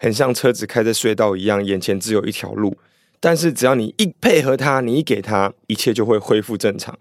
很像车子开在隧道一样，眼前只有一条路。但是只要你一配合他，你一给他，一切就会恢复正常。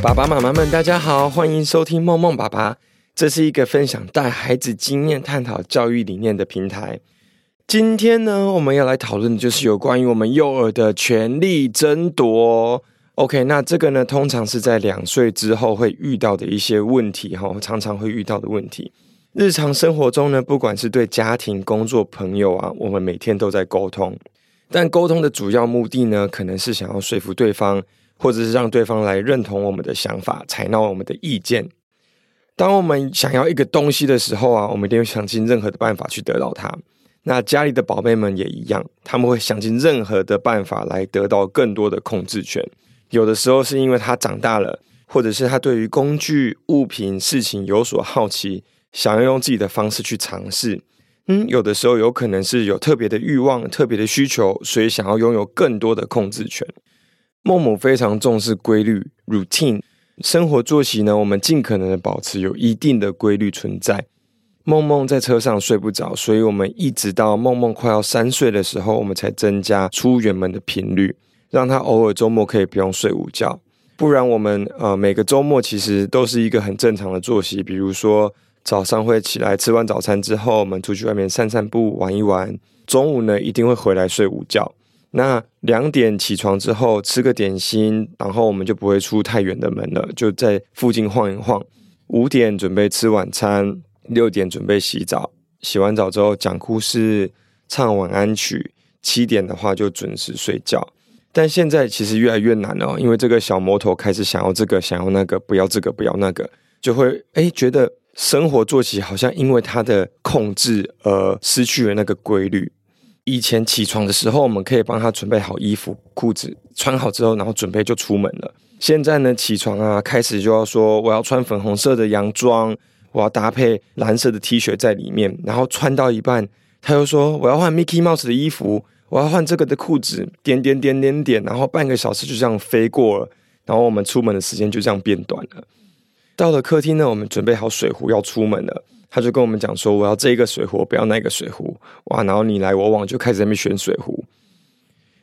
爸爸妈妈们，大家好，欢迎收听梦梦爸爸。这是一个分享带孩子经验、探讨教育理念的平台。今天呢，我们要来讨论的就是有关于我们幼儿的权力争夺。OK，那这个呢，通常是在两岁之后会遇到的一些问题，哈，常常会遇到的问题。日常生活中呢，不管是对家庭、工作、朋友啊，我们每天都在沟通，但沟通的主要目的呢，可能是想要说服对方。或者是让对方来认同我们的想法，采纳我们的意见。当我们想要一个东西的时候啊，我们一定会想尽任何的办法去得到它。那家里的宝贝们也一样，他们会想尽任何的办法来得到更多的控制权。有的时候是因为他长大了，或者是他对于工具、物品、事情有所好奇，想要用自己的方式去尝试。嗯，有的时候有可能是有特别的欲望、特别的需求，所以想要拥有更多的控制权。孟母非常重视规律 （routine） 生活作息呢，我们尽可能的保持有一定的规律存在。梦梦在车上睡不着，所以我们一直到梦梦快要三岁的时候，我们才增加出远门的频率，让他偶尔周末可以不用睡午觉。不然我们呃每个周末其实都是一个很正常的作息，比如说早上会起来吃完早餐之后，我们出去外面散散步、玩一玩，中午呢一定会回来睡午觉。那两点起床之后吃个点心，然后我们就不会出太远的门了，就在附近晃一晃。五点准备吃晚餐，六点准备洗澡，洗完澡之后讲故事、唱晚安曲。七点的话就准时睡觉。但现在其实越来越难了，因为这个小魔头开始想要这个，想要那个，不要这个，不要那个，就会诶觉得生活作息好像因为他的控制而失去了那个规律。以前起床的时候，我们可以帮他准备好衣服、裤子，穿好之后，然后准备就出门了。现在呢，起床啊，开始就要说我要穿粉红色的洋装，我要搭配蓝色的 T 恤在里面，然后穿到一半，他又说我要换 Mickey Mouse 的衣服，我要换这个的裤子，点点点点点，然后半个小时就这样飞过了，然后我们出门的时间就这样变短了。到了客厅呢，我们准备好水壶要出门了。他就跟我们讲说：“我要这个水壶，不要那个水壶。”哇，然后你来我往，就开始在那边选水壶。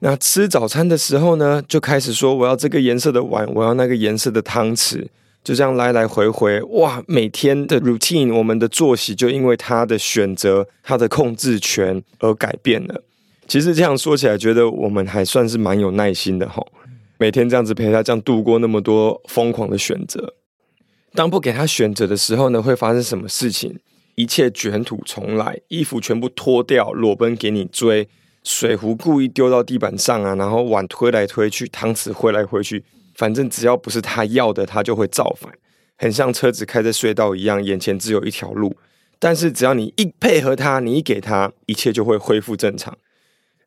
那吃早餐的时候呢，就开始说：“我要这个颜色的碗，我要那个颜色的汤匙。”就这样来来回回，哇，每天的 routine，我们的作息就因为他的选择、他的控制权而改变了。其实这样说起来，觉得我们还算是蛮有耐心的吼，每天这样子陪他，这样度过那么多疯狂的选择。当不给他选择的时候呢，会发生什么事情？一切卷土重来，衣服全部脱掉，裸奔给你追，水壶故意丢到地板上啊，然后碗推来推去，汤匙挥来挥去，反正只要不是他要的，他就会造反，很像车子开在隧道一样，眼前只有一条路。但是只要你一配合他，你一给他，一切就会恢复正常。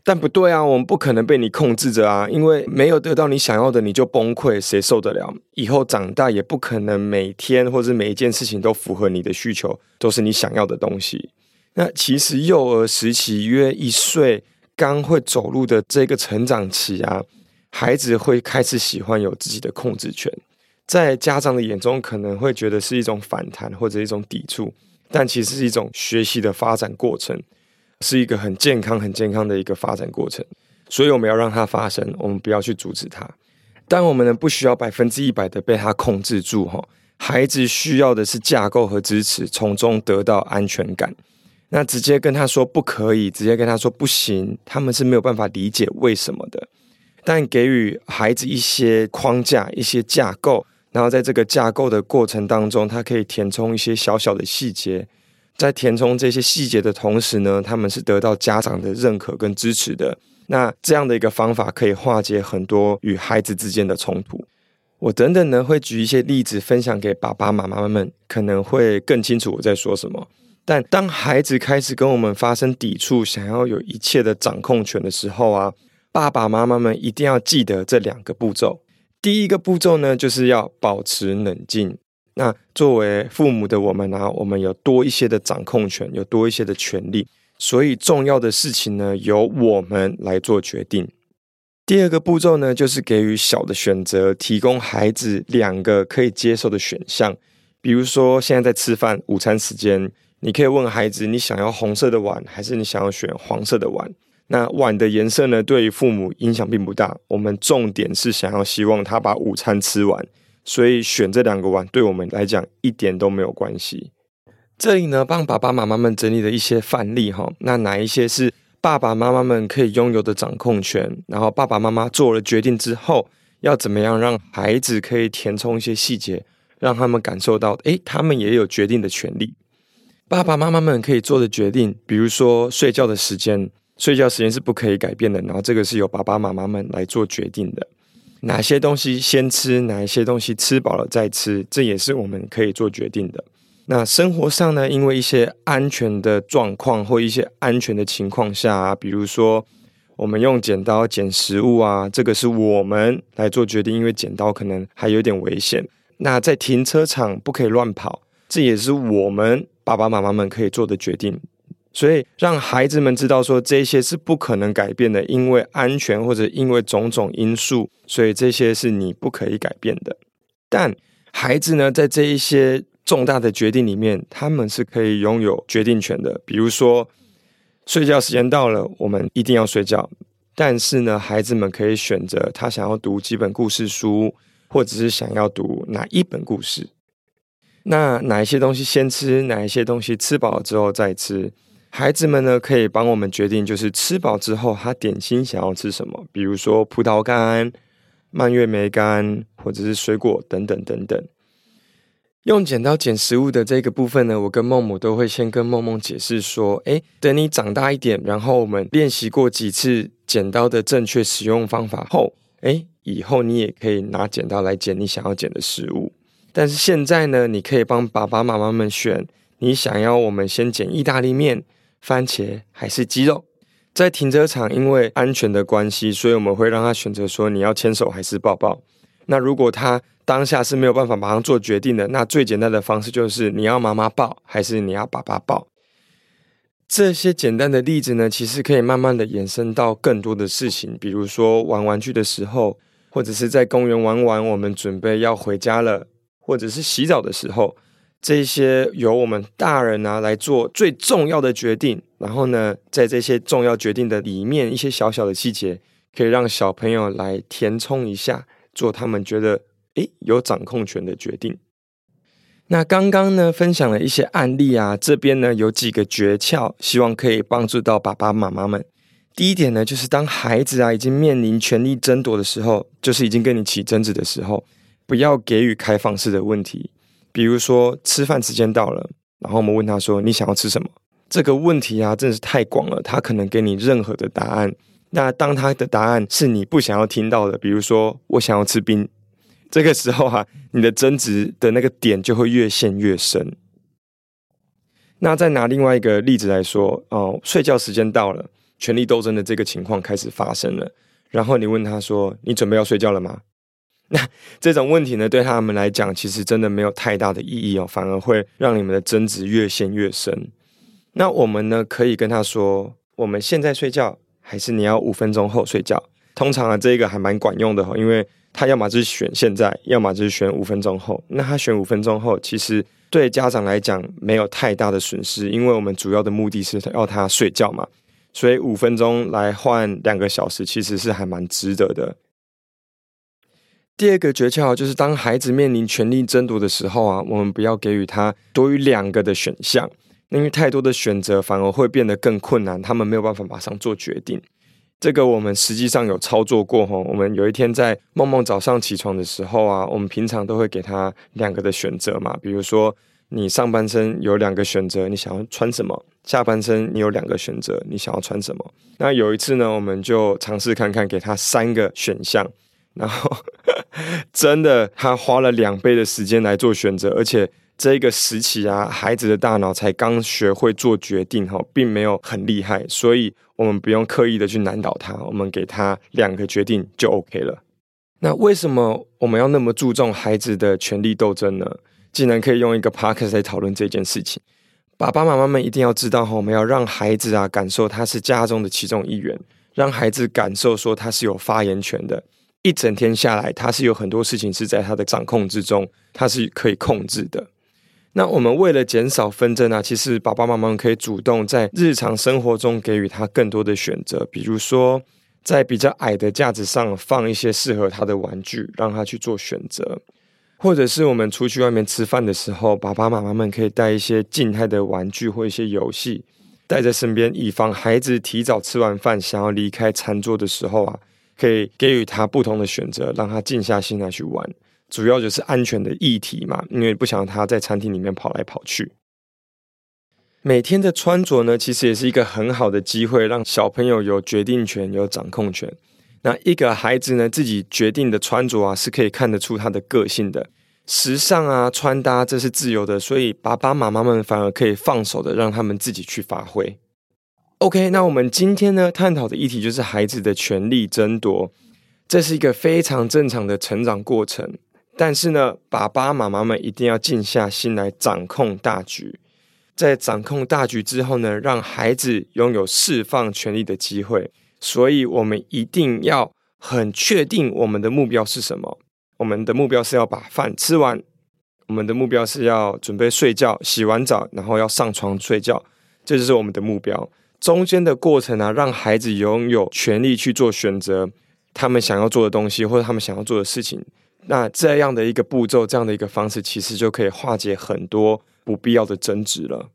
但不对啊，我们不可能被你控制着啊！因为没有得到你想要的，你就崩溃，谁受得了？以后长大也不可能每天或者每一件事情都符合你的需求，都是你想要的东西。那其实幼儿时期约一岁，刚会走路的这个成长期啊，孩子会开始喜欢有自己的控制权，在家长的眼中可能会觉得是一种反弹或者一种抵触，但其实是一种学习的发展过程。是一个很健康、很健康的一个发展过程，所以我们要让它发生，我们不要去阻止它。但我们呢，不需要百分之一百的被它控制住哈。孩子需要的是架构和支持，从中得到安全感。那直接跟他说不可以，直接跟他说不行，他们是没有办法理解为什么的。但给予孩子一些框架、一些架构，然后在这个架构的过程当中，他可以填充一些小小的细节。在填充这些细节的同时呢，他们是得到家长的认可跟支持的。那这样的一个方法可以化解很多与孩子之间的冲突。我等等呢会举一些例子分享给爸爸妈妈们，可能会更清楚我在说什么。但当孩子开始跟我们发生抵触，想要有一切的掌控权的时候啊，爸爸妈妈们一定要记得这两个步骤。第一个步骤呢，就是要保持冷静。那作为父母的我们呢、我们有多一些的掌控权，有多一些的权利，所以重要的事情呢，由我们来做决定。第二个步骤呢，就是给予小的选择，提供孩子两个可以接受的选项。比如说，现在在吃饭，午餐时间，你可以问孩子：你想要红色的碗，还是你想要选黄色的碗？那碗的颜色呢，对于父母影响并不大。我们重点是想要希望他把午餐吃完，所以选这两个碗对我们来讲一点都没有关系。这里呢，帮爸爸妈妈们整理了一些范例哈。那哪一些是爸爸妈妈们可以拥有的掌控权？然后爸爸妈妈做了决定之后，要怎么样让孩子可以填充一些细节，让他们感受到，诶，他们也有决定的权利。爸爸妈妈们可以做的决定，比如说睡觉的时间，睡觉时间是不可以改变的，然后这个是由爸爸妈妈们来做决定的。哪些东西先吃，哪一些东西吃饱了再吃，这也是我们可以做决定的。那生活上呢，因为一些安全的状况或一些安全的情况下啊，比如说我们用剪刀剪食物啊，这个是我们来做决定，因为剪刀可能还有点危险。那在停车场不可以乱跑，这也是我们爸爸妈妈们可以做的决定。所以让孩子们知道说，这些是不可能改变的，因为安全或者因为种种因素，所以这些是你不可以改变的。但孩子呢，在这一些重大的决定里面，他们是可以拥有决定权的。比如说，睡觉时间到了，我们一定要睡觉。但是呢，孩子们可以选择他想要读几本故事书，或者是想要读哪一本故事。那哪一些东西先吃，哪一些东西吃饱了之后再吃，孩子们呢，可以帮我们决定，就是吃饱之后他点心想要吃什么。比如说葡萄干、蔓越莓干，或者是水果等等等等。用剪刀剪食物的这个部分呢，我跟梦母都会先跟梦梦解释说：诶，等你长大一点，然后我们练习过几次剪刀的正确使用方法后，诶，以后你也可以拿剪刀来剪你想要剪的食物。但是现在呢，你可以帮爸爸妈妈们选，你想要我们先剪意大利面、番茄还是鸡肉？在停车场，因为安全的关系，所以我们会让他选择说你要牵手还是抱抱。那如果他当下是没有办法马上做决定的，那最简单的方式就是你要妈妈抱还是你要爸爸抱。这些简单的例子呢，其实可以慢慢的延伸到更多的事情，比如说玩玩具的时候，或者是在公园玩完，我们准备要回家了，或者是洗澡的时候，这些由我们大人啊来做最重要的决定。然后呢，在这些重要决定的里面，一些小小的细节，可以让小朋友来填充一下，做他们觉得。诶，有掌控权的决定。那刚刚呢，分享了一些案例啊，这边呢有几个诀窍，希望可以帮助到爸爸妈妈们。第一点呢，就是当孩子啊已经面临权力争夺的时候，就是已经跟你起争执的时候，不要给予开放式的问题。比如说，吃饭时间到了，然后我们问他说：“你想要吃什么？”这个问题啊，真的是太广了，他可能给你任何的答案。那当他的答案是你不想要听到的，比如说我想要吃冰。这个时候、啊，你的争执的那个点就会越陷越深。那再拿另外一个例子来说，哦，睡觉时间到了，权力斗争的这个情况开始发生了。然后你问他说：“你准备要睡觉了吗？” 那这种问题呢，对他们来讲，其实真的没有太大的意义哦，反而会让你们的争执越陷越深。那我们呢，可以跟他说：“我们现在睡觉，还是你要五分钟后睡觉？”通常啊，这个还蛮管用的哈，因为。他要么就是选现在，要么就是选五分钟后。那他选五分钟后，其实对家长来讲没有太大的损失，因为我们主要的目的是要他睡觉嘛，所以五分钟来换两个小时，其实是还蛮值得的。第二个诀窍就是，当孩子面临权力争夺的时候啊，我们不要给予他多于两个的选项，因为太多的选择反而会变得更困难，他们没有办法马上做决定。这个我们实际上有操作过哈，我们有一天在梦梦早上起床的时候啊，我们平常都会给他两个的选择嘛，比如说你上半身有两个选择，你想要穿什么；下半身你有两个选择，你想要穿什么。那有一次呢，我们就尝试看看，给他三个选项，然后 真的他花了两倍的时间来做选择，而且。这个时期啊，孩子的大脑才刚学会做决定哈，并没有很厉害，所以我们不用刻意的去难倒他，我们给他两个决定就 OK 了。那为什么我们要那么注重孩子的权力斗争呢？竟然可以用一个 podcast 来讨论这件事情。爸爸妈妈们一定要知道哈，我们要让孩子啊感受他是家中的其中一员，让孩子感受说他是有发言权的。一整天下来，他是有很多事情是在他的掌控之中，他是可以控制的。那我们为了减少纷争啊，其实爸爸妈妈可以主动在日常生活中给予他更多的选择，比如说在比较矮的架子上放一些适合他的玩具，让他去做选择；或者是我们出去外面吃饭的时候，爸爸妈妈们可以带一些静态的玩具或一些游戏带在身边，以防孩子提早吃完饭想要离开餐桌的时候啊。可以给予他不同的选择，让他静下心来去玩。主要就是安全的议题嘛，因为不想他在餐厅里面跑来跑去。每天的穿着呢，其实也是一个很好的机会，让小朋友有决定权、有掌控权。那一个孩子呢，自己决定的穿着啊，是可以看得出他的个性的。时尚啊，穿搭这是自由的，所以爸爸妈妈们反而可以放手的，让他们自己去发挥。OK，那我们今天呢，探讨的议题就是孩子的权力争夺，这是一个非常正常的成长过程。但是呢，爸爸妈妈们一定要静下心来掌控大局，在掌控大局之后呢，让孩子拥有释放权力的机会。所以，我们一定要很确定我们的目标是什么。我们的目标是要把饭吃完，我们的目标是要准备睡觉，洗完澡然后要上床睡觉，这就是我们的目标。中间的过程啊，让孩子拥有权利去做选择，他们想要做的东西或者他们想要做的事情。那这样的一个步骤，这样的一个方式，其实就可以化解很多不必要的争执了。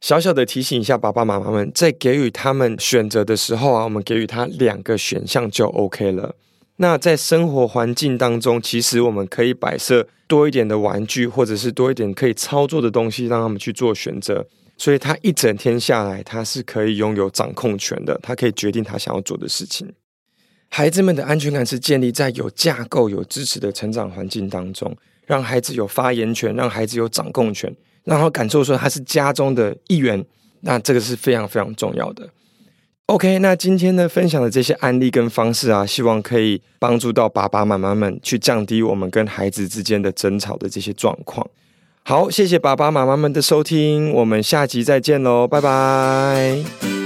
小小的提醒一下爸爸妈妈们，在给予他们选择的时候啊，我们给予他两个选项就 OK 了。那在生活环境当中，其实我们可以摆设多一点的玩具，或者是多一点可以操作的东西，让他们去做选择。所以他一整天下来，他是可以拥有掌控权的，他可以决定他想要做的事情。孩子们的安全感是建立在有架构、有支持的成长环境当中，让孩子有发言权，让孩子有掌控权，让他感受说他是家中的一员。那这个是非常非常重要的。OK，那今天呢，分享的这些案例跟方式啊，希望可以帮助到爸爸妈妈们去降低我们跟孩子之间的争吵的这些状况。好，谢谢爸爸妈妈们的收听，我们下集再见喽，拜拜。